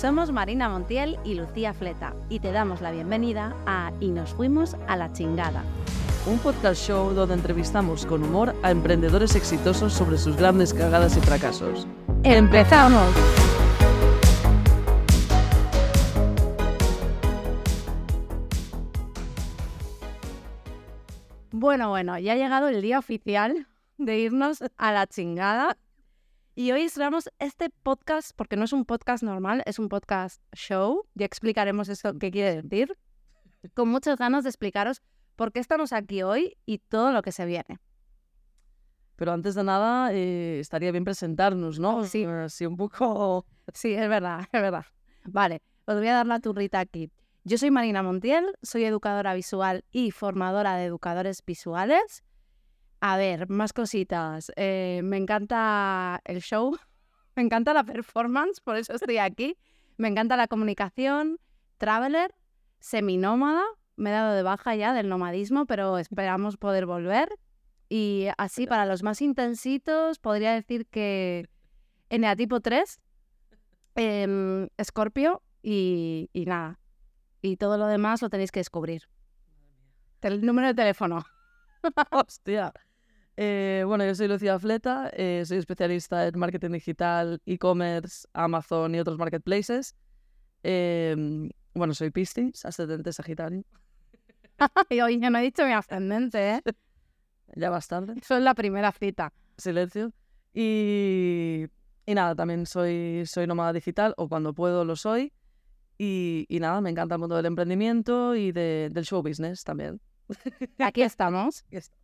Somos Marina Montiel y Lucía Fleta y te damos la bienvenida a Y nos fuimos a la chingada. Un podcast show donde entrevistamos con humor a emprendedores exitosos sobre sus grandes cagadas y fracasos. ¡Empezamos! Bueno, bueno, ya ha llegado el día oficial de irnos a la chingada. Y hoy estrenamos este podcast, porque no es un podcast normal, es un podcast show. Ya explicaremos eso qué quiere decir. Con muchas ganas de explicaros por qué estamos aquí hoy y todo lo que se viene. Pero antes de nada, eh, estaría bien presentarnos, ¿no? Sí. Así un poco... Sí, es verdad, es verdad. Vale, os voy a dar la turrita aquí. Yo soy Marina Montiel, soy educadora visual y formadora de educadores visuales. A ver, más cositas. Eh, me encanta el show, me encanta la performance, por eso estoy aquí. Me encanta la comunicación, traveler, seminómada. Me he dado de baja ya del nomadismo, pero esperamos poder volver. Y así, para los más intensitos, podría decir que Eneatipo 3, em, Escorpio y, y nada. Y todo lo demás lo tenéis que descubrir. El número de teléfono. Hostia. Eh, bueno, yo soy Lucía Fleta, eh, soy especialista en marketing digital, e-commerce, Amazon y otros marketplaces. Em, bueno, soy Piscis, ascendente Sagitario. y hoy ya no he dicho mi ascendente, ¿eh? Ya bastante. Eso es la primera cita. Silencio. Y, y nada, también soy, soy nómada digital, o cuando puedo lo soy. Y, y nada, me encanta el mundo del emprendimiento y de- del show business también. Aquí estamos. Aquí estamos.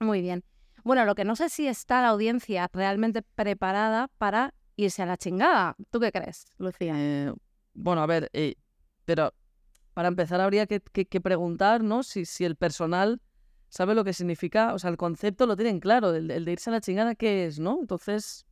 Muy bien. Bueno, lo que no sé si está la audiencia realmente preparada para irse a la chingada. ¿Tú qué crees, Lucía? Eh, bueno, a ver, eh, pero para empezar habría que, que- que preguntar, ¿no? Si, si el personal sabe lo que significa, o sea, el concepto lo tienen claro, el, el de irse a la chingada, ¿qué es, no? Entonces,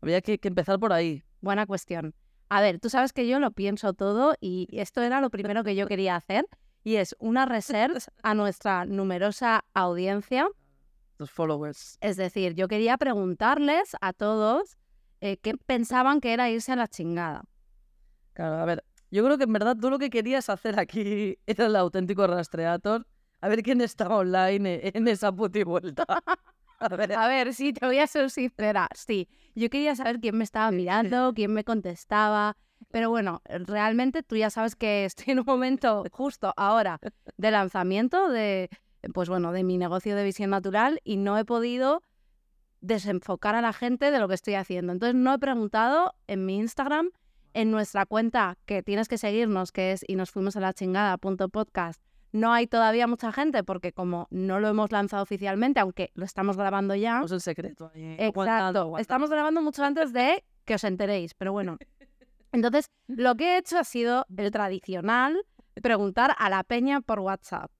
habría que, que empezar por ahí. Buena cuestión. A ver, tú sabes que yo lo pienso todo y esto era lo primero que yo quería hacer y es una research a nuestra numerosa audiencia. Los followers. Es decir, yo quería preguntarles a todos eh, qué pensaban que era irse a la chingada. Claro, a ver, yo creo que en verdad tú lo que querías hacer aquí era el auténtico rastreator, a ver quién estaba online e- en esa puti vuelta. A ver, A ver, sí, te voy a ser sincera. Sí, yo quería saber quién me estaba mirando, quién me contestaba. Pero bueno, realmente tú ya sabes que estoy en un momento justo ahora de lanzamiento de, pues bueno, de mi negocio de visión natural y no he podido desenfocar a la gente de lo que estoy haciendo. Entonces no he preguntado en mi Instagram, en nuestra cuenta que tienes que seguirnos, que es y nos fuimos a la chingada punto podcast. No hay todavía mucha gente porque como no lo hemos lanzado oficialmente, aunque lo estamos grabando ya. tenemos el secreto aguantando, Exacto. Estamos grabando mucho antes de que os enteréis, pero bueno. Entonces, lo que he hecho ha sido el tradicional, preguntar a la peña por WhatsApp.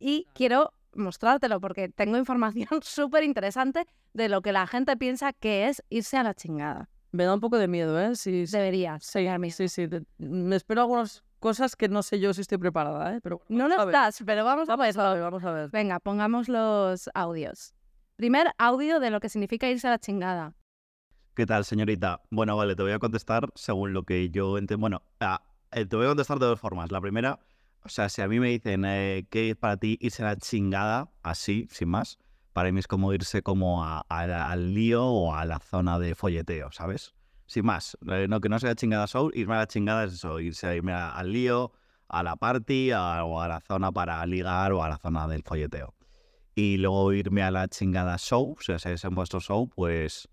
Y quiero mostrártelo porque tengo información súper interesante de lo que la gente piensa que es irse a la chingada. Me da un poco de miedo, ¿eh? Sí, sí, Deberías. sí, sí, sí, Me espero algunas cosas que no sé yo si estoy preparada, ¿eh? Pero bueno, No lo estás, pero vamos a Vamos a ver, vamos a ver. Venga, pongamos los audios. Primer audio de lo que significa irse a la chingada. ¿Qué tal, señorita? Bueno, vale, te voy a contestar según lo que yo entiendo. Bueno, ah, eh, te voy a contestar de dos formas. La primera, o sea, si a mí me dicen eh, qué es para ti irse a la chingada, así, sin más, para mí es como irse como a- a al lío o a la zona de folleteo, ¿sabes? Sin más, eh, no que no sea chingada show, irme a la chingada es eso, irse irme a- al lío, a la party a- o a la zona para ligar o a la zona del folleteo. Y luego irme a la chingada show, o sea, si es en vuestro show, pues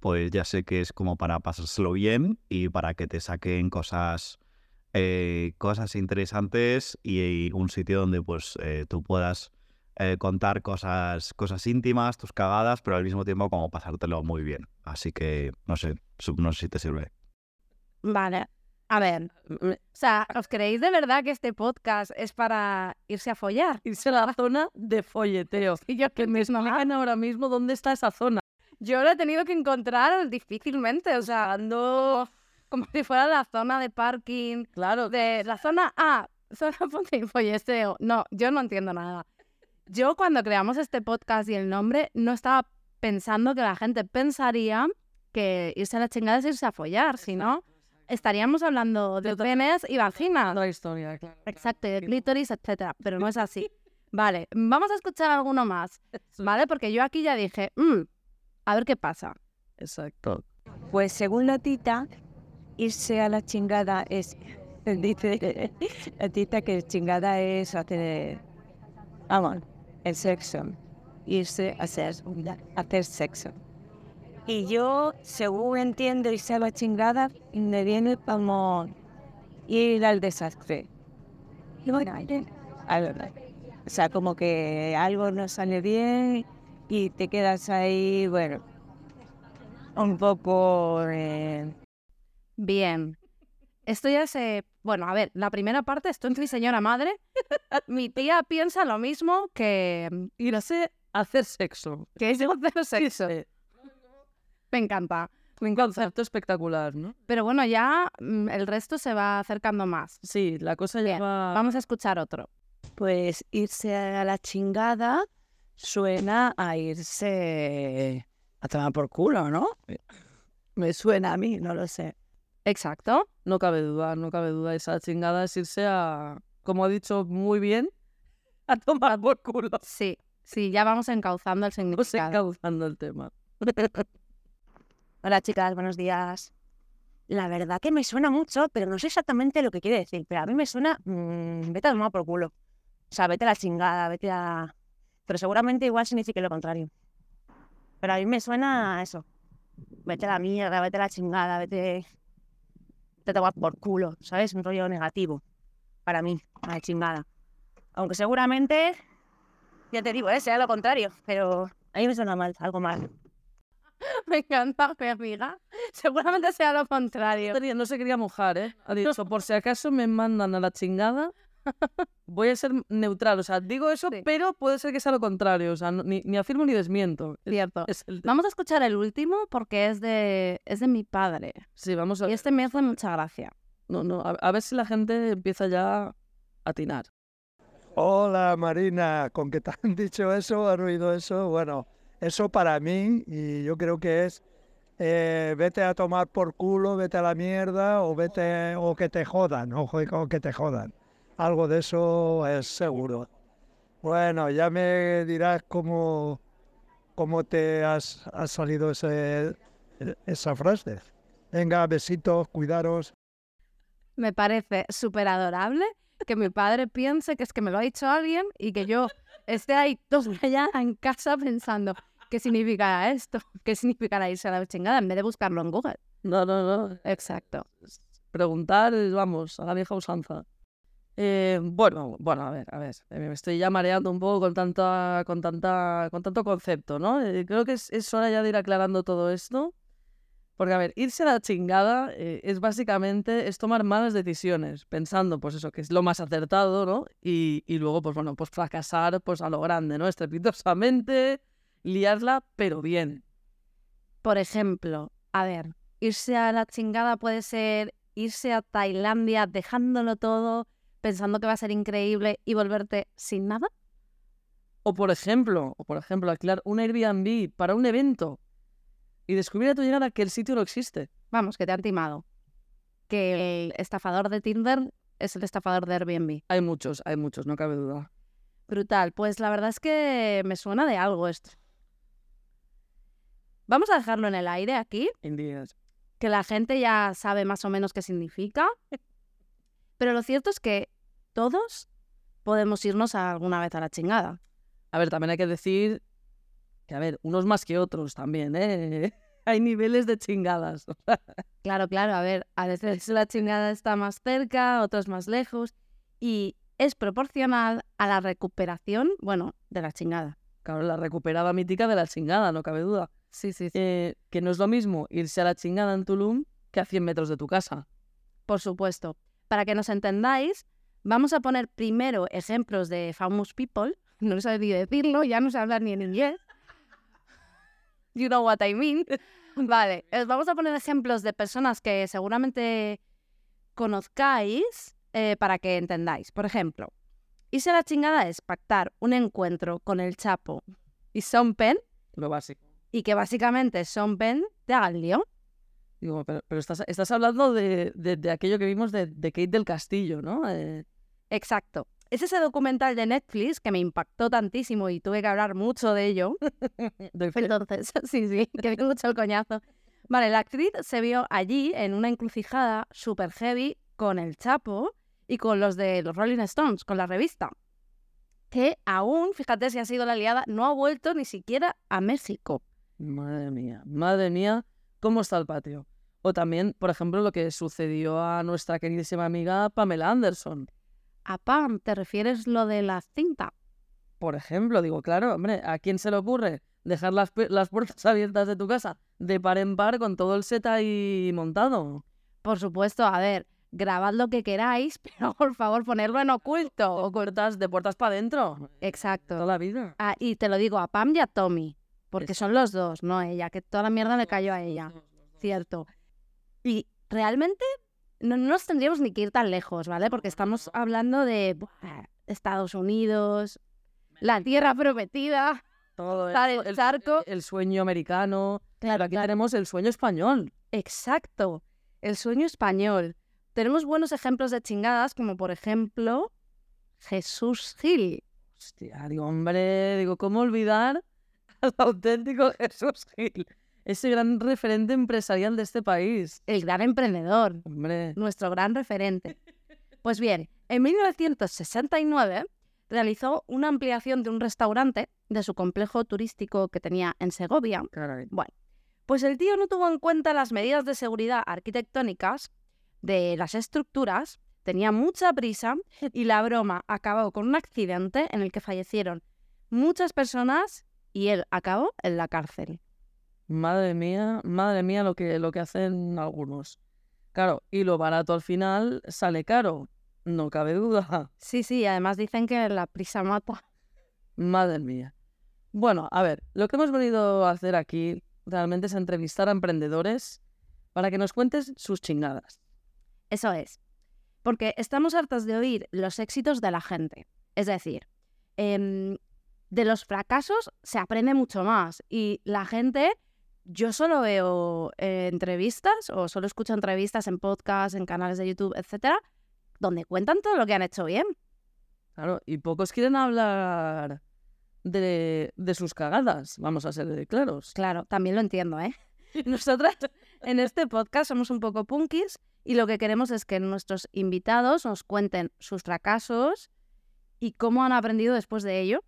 pues ya sé que es como para pasárselo bien y para que te saquen cosas, eh, cosas interesantes y, un sitio donde pues eh, tú puedas eh, contar cosas, cosas íntimas, tus cagadas, pero al mismo tiempo como pasártelo muy bien. Así que no sé, no sé si te sirve. Vale. A ver, Me- o sea, ¿os creéis de verdad que este podcast es para irse a follar? Irse a la zona de folleteo. Y yo Que me explican ahora mismo dónde está esa zona. Yo lo he tenido que encontrar difícilmente, o sea, ando como si fuera la zona de parking, Claro, de la zona A, zona de follesteo. No, yo no entiendo nada. Yo cuando creamos este podcast y el nombre no estaba pensando que la gente pensaría que irse a la chingada es irse a follar, si no, estaríamos hablando de penes y vaginas. Otra historia, claro. Exacto, y de clítoris, etcétera. Pero no es así. Vale, vamos a escuchar alguno más, ¿vale? Porque yo aquí ya dije, "Mm, a ver qué pasa. Exacto. Pues según la tita, irse a la chingada es. Dice la tita que chingada es hacer. Vamos, el sexo. Irse a hacer, hacer sexo. Y yo, según entiendo, irse a la chingada, me viene como ir al desastre. Y bueno, algo, o sea, como que algo no sale bien y te quedas ahí, bueno, un poco eh, Bien. Esto ya se... Bueno, a ver, la primera parte, esto es mi señora madre. Mi tía piensa lo mismo que... Irse a hacer sexo. que es hacer sexo. Me encanta. Un concepto espectacular, ¿no? Pero bueno, ya mm, el resto se va acercando más. Sí, la cosa Bien, ya va... Vamos a escuchar otro. pues irse a la chingada suena a irse a tomar por culo, ¿no? Me suena a mí, no lo sé. Exacto. No cabe duda, no cabe duda. Esa chingada es irse a, como ha dicho muy bien, a tomar por culo. Sí, sí, ya vamos encauzando el significado. encauzando el tema. Hola chicas, buenos días. La verdad que me suena mucho, pero no sé exactamente lo que quiere decir. Pero a mí me suena, mm, vete a tomar por culo. O sea, vete a la chingada, vete a... Pero seguramente igual signifique lo contrario. Pero a mí me suena a eso. Vete a la mierda, vete a la chingada, vete... A tomar por culo, ¿sabes? Un rollo negativo. Para mí, a la chingada. Aunque seguramente, ya te digo, ¿eh? sea lo contrario. Pero a mí me suena mal, algo mal. Me encanta, mi amiga. Seguramente sea lo contrario. No se quería mojar, ¿eh? Ha dicho, por si acaso me mandan a la chingada, voy a ser neutral. O sea, digo eso, Sí. pero puede ser que sea lo contrario. O sea, no- ni, ni afirmo ni desmiento. Es- Cierto. es el- Vamos a escuchar el último porque es de, es de mi padre. Sí, vamos a Y este me hace mucha gracia. No, no, a, a ver si la gente empieza ya a atinar. Hola Marina, con que te han dicho eso, han oído eso, bueno, eso para mí y yo creo que es eh, vete a tomar por culo, vete a la mierda o vete o que te jodan, ojo o que te jodan. Algo de eso es seguro. Bueno, ya me dirás cómo, cómo te has, has salido ese, esa frase. Venga, besitos, cuidaros. Me parece súper adorable que mi padre piense que es que me lo ha dicho alguien y que yo esté ahí dos allá en casa pensando qué significará esto, qué significará irse a la chingada en vez de buscarlo en Google. No, no, no. Exacto. Preguntar, vamos, a la vieja usanza. Eh, bueno, bueno, a ver, a ver. eh, Me estoy ya mareando un poco con tanta, con tanta, con tanto concepto, ¿no? Eh, creo que es, hora ya de ir aclarando todo esto. Porque, a ver, irse a la chingada eh, es básicamente es tomar malas decisiones, pensando, pues eso, que es lo más acertado, ¿no? Y, y luego, pues bueno, pues fracasar, pues a lo grande, ¿no? Estrepitosamente, liarla, pero bien. Por ejemplo, a ver, irse a la chingada puede ser irse a Tailandia dejándolo todo, pensando que va a ser increíble y volverte sin nada. O por ejemplo, o por ejemplo, alquilar un Airbnb para un evento y descubrir a tu llegada que el sitio no existe. Vamos, que te han timado. Que el estafador de Tinder es el estafador de Airbnb. Hay muchos, hay muchos, no cabe duda. Brutal. Pues la verdad es que me suena de algo esto. Vamos a dejarlo en el aire aquí, Indeed. que la gente ya sabe más o menos qué significa. Pero lo cierto es que todos podemos irnos alguna vez a la chingada. A ver, también hay que decir que, a ver, unos más que otros también, ¿eh? Hay niveles de chingadas. Claro, claro, a ver, a veces la chingada está más cerca, otros más lejos, y es proporcional a la recuperación, bueno, de la chingada. Claro, la recuperada mítica de la chingada, no cabe duda. Sí, sí, sí. Eh, que no es lo mismo irse a la chingada en Tulum que a 100 metros de tu casa. Por supuesto. Para que nos entendáis, vamos a poner primero ejemplos de famous people. No sé ni decirlo, ya no sé hablar ni en inglés. You know what I mean. Vale, os vamos a poner ejemplos de personas que seguramente conozcáis eh, para que entendáis. Por ejemplo, irse a la chingada es pactar un encuentro con el Chapo y Sean Penn Lo básico. y que básicamente Sean Penn te haga el lío. Digo, pero, pero estás, estás hablando de, de- de aquello que vimos de, de Kate del Castillo, ¿no? Eh, Exacto. Es ese documental de Netflix que me impactó tantísimo y tuve que hablar mucho de ello. Entonces, sí, sí, que dio mucho el coñazo. Vale, la actriz se vio allí en una encrucijada super heavy con el Chapo y con los de los Rolling Stones, con la revista. Que aún, fíjate si ha sido la liada, no ha vuelto ni siquiera a México. Madre mía, madre mía, ¿cómo está el patio? O también, por ejemplo, lo que sucedió a nuestra queridísima amiga Pamela Anderson. A Pam, ¿te refieres lo de la cinta? Por ejemplo, digo, claro, hombre, ¿a quién se le ocurre dejar las, las puertas abiertas de tu casa de par en par con todo el set ahí montado? Por supuesto, a ver, grabad lo que queráis, pero por favor ponerlo en oculto. O puertas de puertas para adentro. Exacto. Toda la vida. Ah, y te lo digo a Pam y a Tommy, porque son los dos, no ella, que toda la mierda le cayó a ella. Cierto. Y realmente no, no nos tendríamos ni que ir tan lejos, ¿vale? Porque estamos hablando de buah, Estados Unidos, la tierra prometida. Todo el, el- charco. el sueño americano. Claro, Pero aquí claro. tenemos el sueño español. Exacto. El sueño español. Tenemos buenos ejemplos de chingadas, como por ejemplo Jesús Gil. Hostia, digo, hombre, digo, ¿cómo olvidar al auténtico Jesús Gil? Ese gran referente empresarial de este país. el gran emprendedor, Hombre, nuestro gran referente. Pues bien, en 1969 realizó una ampliación de un restaurante de su complejo turístico que tenía en Segovia. caray. Bueno, pues el tío no tuvo en cuenta las medidas de seguridad arquitectónicas de las estructuras, tenía mucha prisa y la broma acabó con un accidente en el que fallecieron muchas personas y él acabó en la cárcel. Madre mía, madre mía lo que, lo que hacen algunos. Claro, y lo barato al final sale caro. No cabe duda. Sí, sí, además dicen que la prisa mata. Madre mía. Bueno, a ver, lo que hemos venido a hacer aquí realmente es entrevistar a emprendedores para que nos cuentes sus chingadas. Eso es. Porque estamos hartas de oír los éxitos de la gente. Es decir, em, de los fracasos se aprende mucho más. Y la gente, yo solo veo eh, entrevistas o solo escucho entrevistas en podcasts, en canales de YouTube, etcétera, donde cuentan todo lo que han hecho bien. Claro, y pocos quieren hablar de, de sus cagadas, vamos a ser claros. Claro, también lo entiendo, ¿eh? Nosotras en este podcast somos un poco punkis y lo que queremos es que nuestros invitados nos cuenten sus fracasos y cómo han aprendido después de ello.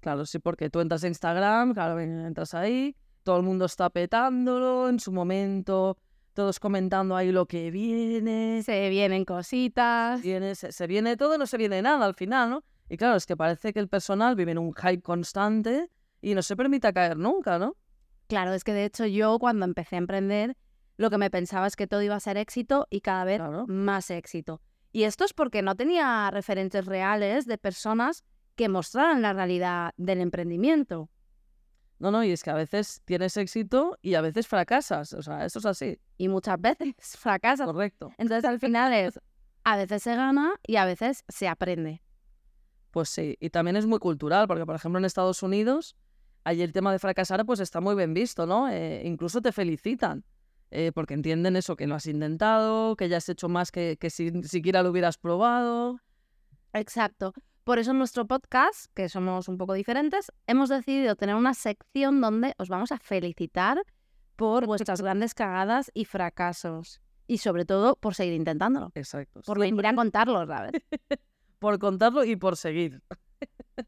Claro, sí, porque tú entras a Instagram, claro, entras ahí, todo el mundo está petándolo en su momento, todos comentando ahí lo que viene, Se vienen cositas. viene se, se viene todo, no se viene nada al final, ¿no? Y claro, es que parece que el personal vive en un hype constante y no se permite caer nunca, ¿no? Claro, es que de hecho yo cuando empecé a emprender lo que me pensaba es que todo iba a ser éxito y cada vez Claro. más éxito. Y esto es porque no tenía referentes reales de personas que mostraran la realidad del emprendimiento. No, no, y es que a veces tienes éxito y a veces fracasas, o sea, eso es así, Y muchas veces fracasas. correcto. Entonces al final es, a veces se gana y a veces se aprende. Pues sí, y también es muy cultural, porque por ejemplo en Estados Unidos, allí el tema de fracasar pues está muy bien visto, ¿no? Eh, incluso te felicitan, eh, porque entienden eso, que lo has intentado, que ya has hecho más que, que si siquiera lo hubieras probado. Exacto. Por eso en nuestro podcast, que somos un poco diferentes, hemos decidido tener una sección donde os vamos a felicitar por vuestras grandes cagadas y fracasos. Y sobre todo por seguir intentándolo. Exacto. Por venir a contarlos, ¿sabes? por contarlo y por seguir.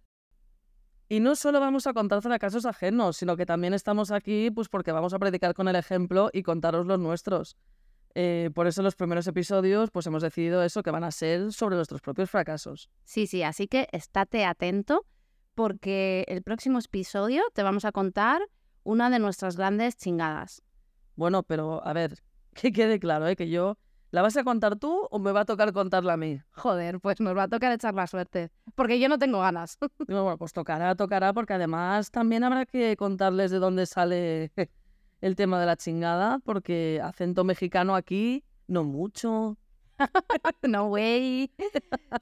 y no solo vamos a contar fracasos ajenos, sino que también estamos aquí pues porque vamos a predicar con el ejemplo y contaros los nuestros. Eh, por eso los primeros episodios pues hemos decidido eso, que van a ser sobre nuestros propios fracasos. Sí, sí, así que estate atento porque el próximo episodio te vamos a contar una de nuestras grandes chingadas. Bueno, pero a ver, que quede claro, ¿eh? que yo... ¿La vas a contar tú o me va a tocar contarla a mí? Joder, pues nos va a tocar echar la suerte, porque yo no tengo ganas. Bueno, pues tocará, tocará, porque además también habrá que contarles de dónde sale el tema de la chingada, porque acento mexicano aquí, no mucho. no way.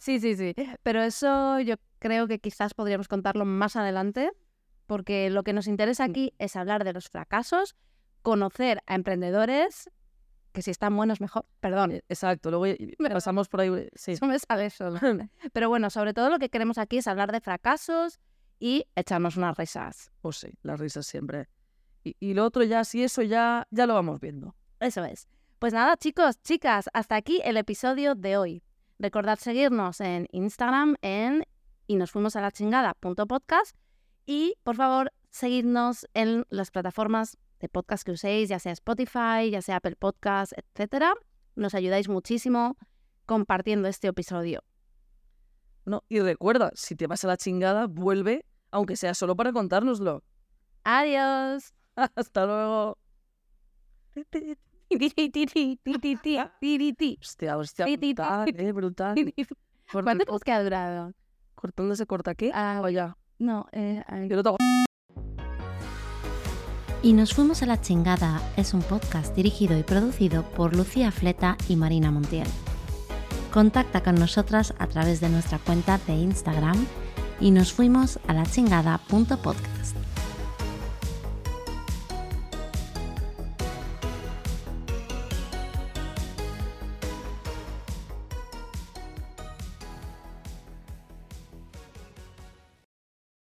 Sí, sí, sí. Pero eso yo creo que quizás podríamos contarlo más adelante, porque lo que nos interesa aquí es hablar de los fracasos conocer a emprendedores que si están buenos mejor. Perdón, Eh, Exacto, luego pasamos por ahí. Sí. eso me sale solo. Pero bueno, sobre todo lo que queremos aquí es hablar de fracasos y echarnos unas risas. Pues sí, las risas siempre. Y, y lo otro ya, si eso ya, ya lo vamos viendo. Eso es. Pues nada, chicos, chicas, hasta aquí el episodio de hoy. Recordad seguirnos en Instagram en y nos fuimos a la chingada punto podcast y por favor seguidnos en las plataformas de podcast que uséis, ya sea Spotify, ya sea Apple Podcast, etcétera. Nos ayudáis muchísimo compartiendo este episodio. No, y recuerda, si te vas a la chingada, vuelve, aunque sea solo para contárnoslo. Adiós. Hasta luego. Hostia, hostia, Ti, ti, ti. brutal, eh, brutal. ¿Cuánto tiempo que ha durado? ¿Cortando se corta aquí? Ah, o ya. No, eh, ay. Yo no te hago- Y nos fuimos a la chingada es un podcast dirigido y producido por Lucía Fleta y Marina Montiel. Contacta con nosotras a través de nuestra cuenta de Instagram y nos fuimos a la chingada.podcast.